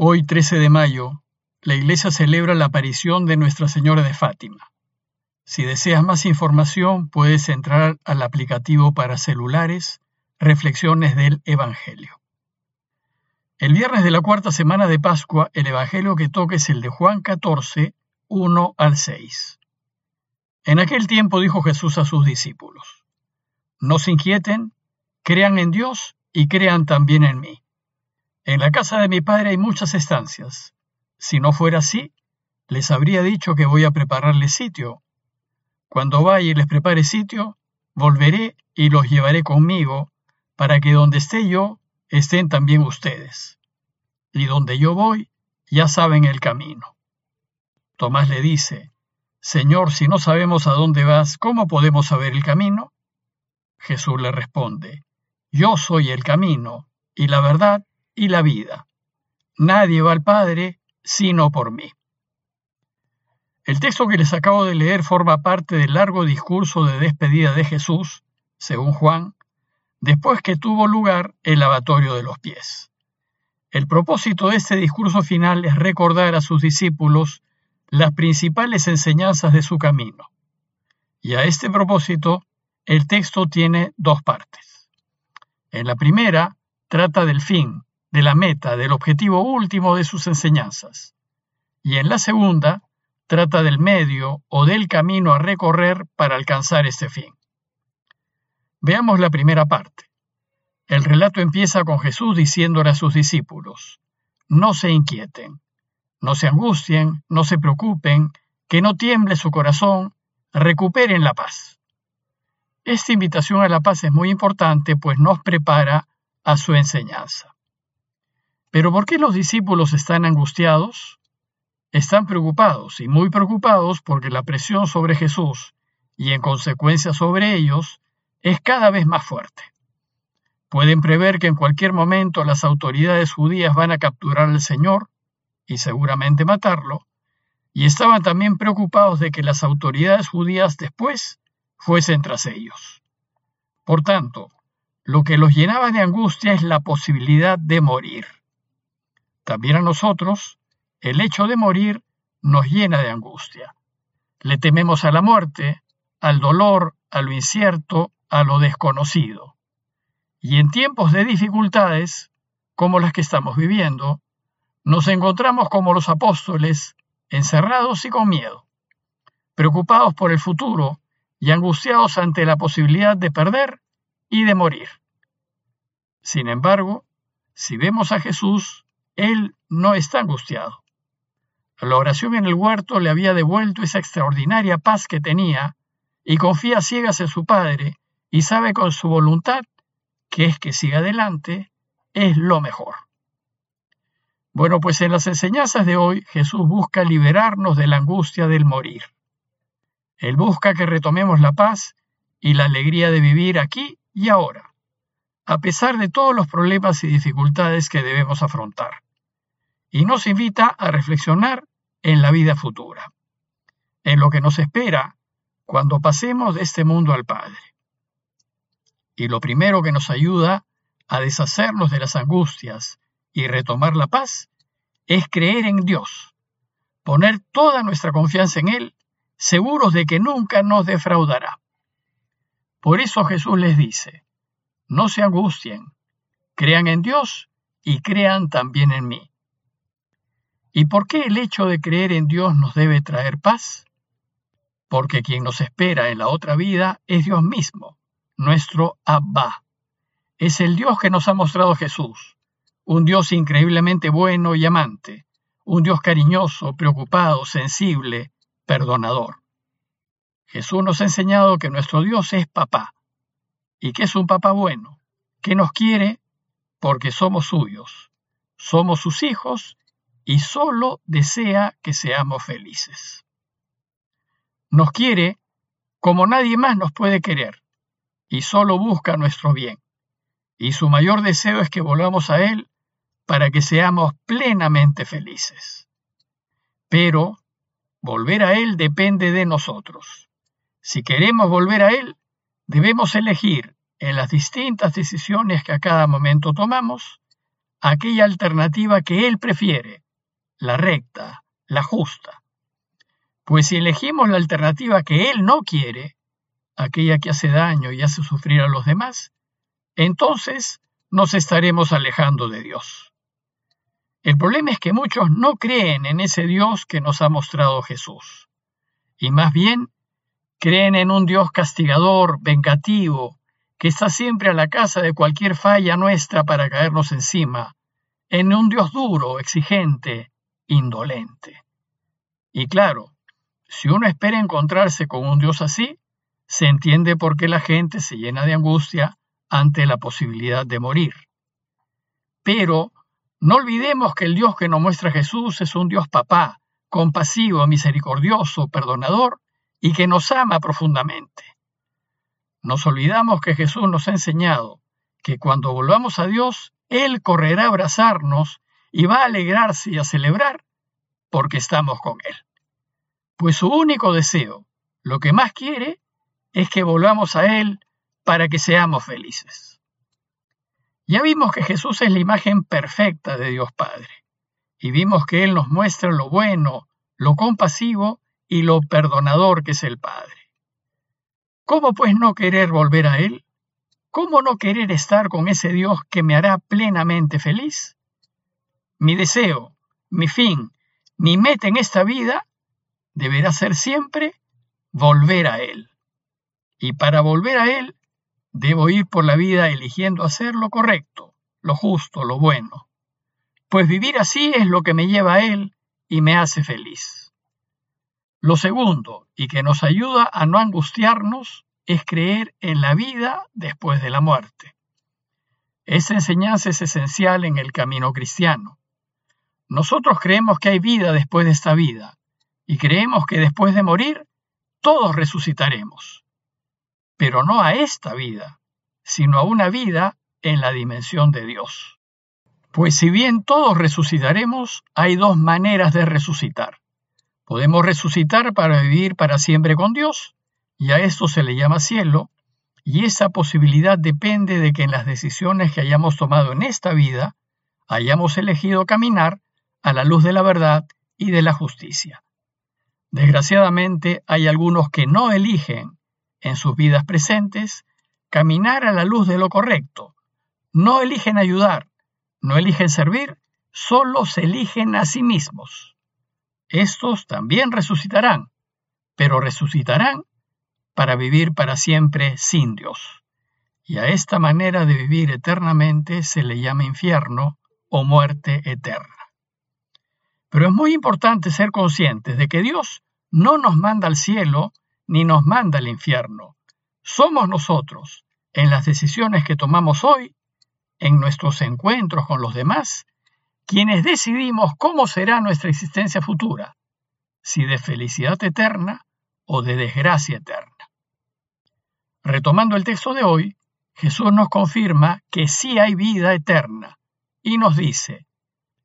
Hoy, 13 de mayo, la Iglesia celebra la aparición de Nuestra Señora de Fátima. Si deseas más información, puedes entrar al aplicativo para celulares Reflexiones del Evangelio. El viernes de la cuarta semana de Pascua, el Evangelio que toca es el de Juan 14, 1 al 6. En aquel tiempo dijo Jesús a sus discípulos, No se inquieten, crean en Dios y crean también en mí. En la casa de mi padre hay muchas estancias. Si no fuera así, les habría dicho que voy a prepararles sitio. Cuando vaya y les prepare sitio, volveré y los llevaré conmigo, para que donde esté yo, estén también ustedes. Y donde yo voy, ya saben el camino. Tomás le dice, Señor, si no sabemos a dónde vas, ¿cómo podemos saber el camino? Jesús le responde, Yo soy el camino, y la verdad, y la vida. Nadie va al Padre sino por mí. El texto que les acabo de leer forma parte del largo discurso de despedida de Jesús, según Juan, después que tuvo lugar el lavatorio de los pies. El propósito de este discurso final es recordar a sus discípulos las principales enseñanzas de su camino. Y a este propósito, el texto tiene dos partes. En la primera, trata del fin, de la meta, del objetivo último de sus enseñanzas. Y en la segunda, trata del medio o del camino a recorrer para alcanzar este fin. Veamos la primera parte. El relato empieza con Jesús diciéndole a sus discípulos, no se inquieten, no se angustien, no se preocupen, que no tiemble su corazón, recuperen la paz. Esta invitación a la paz es muy importante, pues nos prepara a su enseñanza. Pero ¿por qué los discípulos están angustiados? Están preocupados y muy preocupados porque la presión sobre Jesús y en consecuencia sobre ellos es cada vez más fuerte. Pueden prever que en cualquier momento las autoridades judías van a capturar al Señor y seguramente matarlo, y estaban también preocupados de que las autoridades judías después fuesen tras ellos. Por tanto, lo que los llenaba de angustia es la posibilidad de morir. También a nosotros, el hecho de morir nos llena de angustia. Le tememos a la muerte, al dolor, a lo incierto, a lo desconocido. Y en tiempos de dificultades, como las que estamos viviendo, nos encontramos como los apóstoles, encerrados y con miedo, preocupados por el futuro y angustiados ante la posibilidad de perder y de morir. Sin embargo, si vemos a Jesús, él no está angustiado. La oración en el huerto le había devuelto esa extraordinaria paz que tenía y confía ciegas en su Padre y sabe con su voluntad que es que siga adelante es lo mejor. Bueno, pues en las enseñanzas de hoy Jesús busca liberarnos de la angustia del morir. Él busca que retomemos la paz y la alegría de vivir aquí y ahora, a pesar de todos los problemas y dificultades que debemos afrontar y nos invita a reflexionar en la vida futura, en lo que nos espera cuando pasemos de este mundo al Padre. Y lo primero que nos ayuda a deshacernos de las angustias y retomar la paz es creer en Dios, poner toda nuestra confianza en Él, seguros de que nunca nos defraudará. Por eso Jesús les dice, no se angustien, crean en Dios y crean también en mí. ¿Y por qué el hecho de creer en Dios nos debe traer paz? Porque quien nos espera en la otra vida es Dios mismo, nuestro Abba. Es el Dios que nos ha mostrado Jesús, un Dios increíblemente bueno y amante, un Dios cariñoso, preocupado, sensible, perdonador. Jesús nos ha enseñado que nuestro Dios es papá, y que es un papá bueno, que nos quiere porque somos suyos, somos sus hijos y solo desea que seamos felices. Nos quiere como nadie más nos puede querer y solo busca nuestro bien. Y su mayor deseo es que volvamos a Él para que seamos plenamente felices. Pero volver a Él depende de nosotros. Si queremos volver a Él, debemos elegir en las distintas decisiones que a cada momento tomamos aquella alternativa que Él prefiere, la recta, la justa. Pues si elegimos la alternativa que Él no quiere, aquella que hace daño y hace sufrir a los demás, entonces nos estaremos alejando de Dios. El problema es que muchos no creen en ese Dios que nos ha mostrado Jesús, y más bien creen en un Dios castigador, vengativo, que está siempre a la casa de cualquier falla nuestra para caernos encima, en un Dios duro, exigente, indolente. Y claro, si uno espera encontrarse con un Dios así, se entiende por qué la gente se llena de angustia ante la posibilidad de morir. Pero no olvidemos que el Dios que nos muestra Jesús es un Dios papá, compasivo, misericordioso, perdonador y que nos ama profundamente. Nos olvidamos que Jesús nos ha enseñado que cuando volvamos a Dios, Él correrá a abrazarnos y va a alegrarse y a celebrar porque estamos con Él. Pues su único deseo, lo que más quiere, es que volvamos a Él para que seamos felices. Ya vimos que Jesús es la imagen perfecta de Dios Padre, y vimos que Él nos muestra lo bueno, lo compasivo y lo perdonador que es el Padre. ¿Cómo pues no querer volver a Él? ¿Cómo no querer estar con ese Dios que me hará plenamente feliz? Mi deseo, mi fin, mi meta en esta vida deberá ser siempre volver a Él. Y para volver a Él, debo ir por la vida eligiendo hacer lo correcto, lo justo, lo bueno. Pues vivir así es lo que me lleva a Él y me hace feliz. Lo segundo, y que nos ayuda a no angustiarnos, es creer en la vida después de la muerte. Esa enseñanza es esencial en el camino cristiano. Nosotros creemos que hay vida después de esta vida, y creemos que después de morir, todos resucitaremos. Pero no a esta vida, sino a una vida en la dimensión de Dios. Pues si bien todos resucitaremos, hay dos maneras de resucitar. Podemos resucitar para vivir para siempre con Dios, y a esto se le llama cielo, y esa posibilidad depende de que en las decisiones que hayamos tomado en esta vida hayamos elegido caminar a la luz de la verdad y de la justicia. Desgraciadamente hay algunos que no eligen en sus vidas presentes caminar a la luz de lo correcto, no eligen ayudar, no eligen servir, solo se eligen a sí mismos. Estos también resucitarán, pero resucitarán para vivir para siempre sin Dios. Y a esta manera de vivir eternamente se le llama infierno o muerte eterna. Pero es muy importante ser conscientes de que Dios no nos manda al cielo ni nos manda al infierno. Somos nosotros, en las decisiones que tomamos hoy, en nuestros encuentros con los demás, quienes decidimos cómo será nuestra existencia futura, si de felicidad eterna o de desgracia eterna. Retomando el texto de hoy, Jesús nos confirma que sí hay vida eterna y nos dice,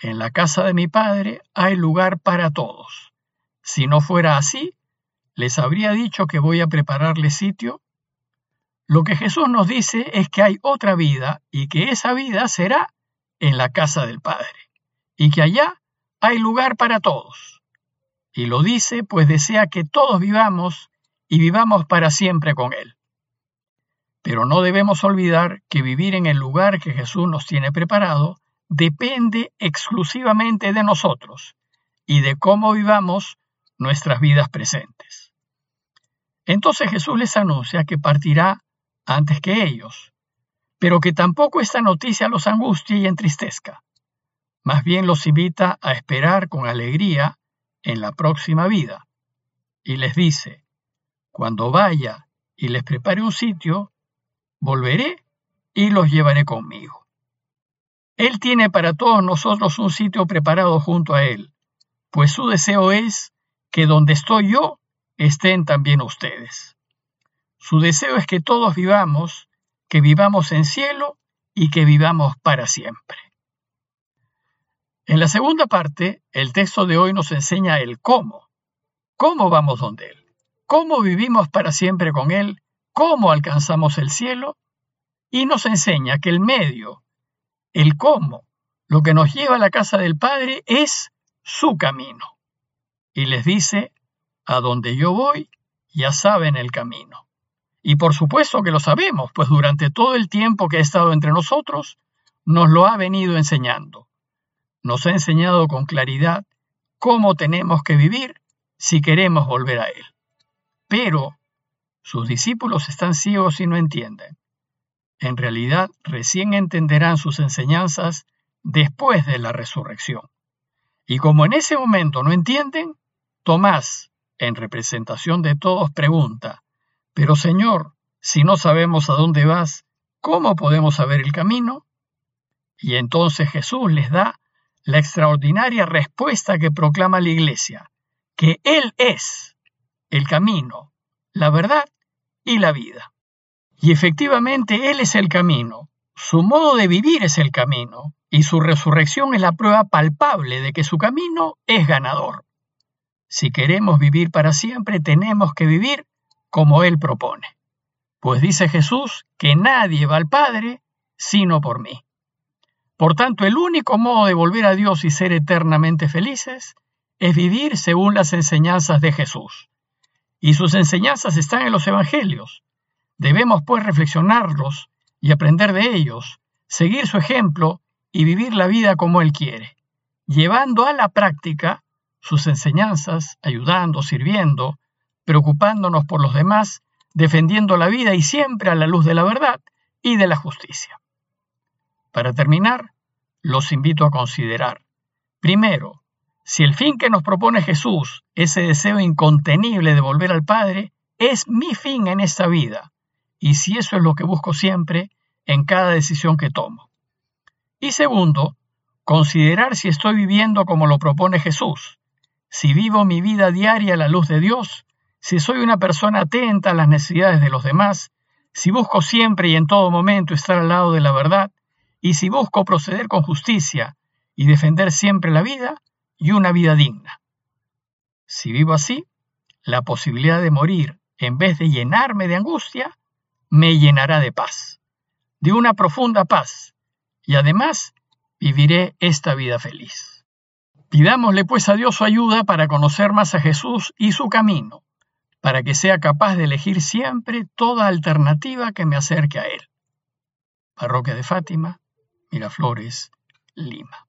en la casa de mi Padre hay lugar para todos. Si no fuera así, les habría dicho que voy a prepararle sitio. Lo que Jesús nos dice es que hay otra vida y que esa vida será en la casa del Padre y que allá hay lugar para todos. Y lo dice pues desea que todos vivamos y vivamos para siempre con Él. Pero no debemos olvidar que vivir en el lugar que Jesús nos tiene preparado depende exclusivamente de nosotros y de cómo vivamos nuestras vidas presentes. Entonces Jesús les anuncia que partirá antes que ellos, pero que tampoco esta noticia los angustie y entristezca, más bien los invita a esperar con alegría en la próxima vida. Y les dice, cuando vaya y les prepare un sitio, volveré y los llevaré conmigo. Él tiene para todos nosotros un sitio preparado junto a Él, pues su deseo es que donde estoy yo, estén también ustedes. Su deseo es que todos vivamos, que vivamos en cielo y que vivamos para siempre. En la segunda parte, el texto de hoy nos enseña el cómo. ¿Cómo vamos donde Él? ¿Cómo vivimos para siempre con Él? ¿Cómo alcanzamos el cielo? Y nos enseña que el medio, el cómo, lo que nos lleva a la casa del Padre es su camino. Y les dice, a donde yo voy, ya saben el camino. Y por supuesto que lo sabemos, pues durante todo el tiempo que ha estado entre nosotros, nos lo ha venido enseñando. Nos ha enseñado con claridad cómo tenemos que vivir si queremos volver a Él. Pero sus discípulos están ciegos y no entienden. En realidad, recién entenderán sus enseñanzas después de la resurrección. Y como en ese momento no entienden, Tomás, en representación de todos, pregunta, Pero Señor, si no sabemos a dónde vas, ¿cómo podemos saber el camino? Y entonces Jesús les da la extraordinaria respuesta que proclama la Iglesia, que Él es el camino, la verdad y la vida. Y efectivamente Él es el camino, su modo de vivir es el camino, y su resurrección es la prueba palpable de que su camino es ganador. Si queremos vivir para siempre, tenemos que vivir como Él propone. Pues dice Jesús que nadie va al Padre sino por mí. Por tanto, el único modo de volver a Dios y ser eternamente felices es vivir según las enseñanzas de Jesús. Y sus enseñanzas están en los Evangelios. Debemos pues reflexionarlos y aprender de ellos, seguir su ejemplo y vivir la vida como Él quiere, llevando a la práctica sus enseñanzas, ayudando, sirviendo, preocupándonos por los demás, defendiendo la vida y siempre a la luz de la verdad y de la justicia. Para terminar, los invito a considerar, primero, si el fin que nos propone Jesús, ese deseo incontenible de volver al Padre, es mi fin en esta vida, y si eso es lo que busco siempre en cada decisión que tomo. Y segundo, considerar si estoy viviendo como lo propone Jesús, si vivo mi vida diaria a la luz de Dios, si soy una persona atenta a las necesidades de los demás, si busco siempre y en todo momento estar al lado de la verdad, y si busco proceder con justicia y defender siempre la vida y una vida digna. Si vivo así, la posibilidad de morir, en vez de llenarme de angustia, me llenará de paz, de una profunda paz, y además viviré esta vida feliz. Pidámosle pues a Dios su ayuda para conocer más a Jesús y su camino, para que sea capaz de elegir siempre toda alternativa que me acerque a Él. Parroquia de Fátima, Miraflores, Lima.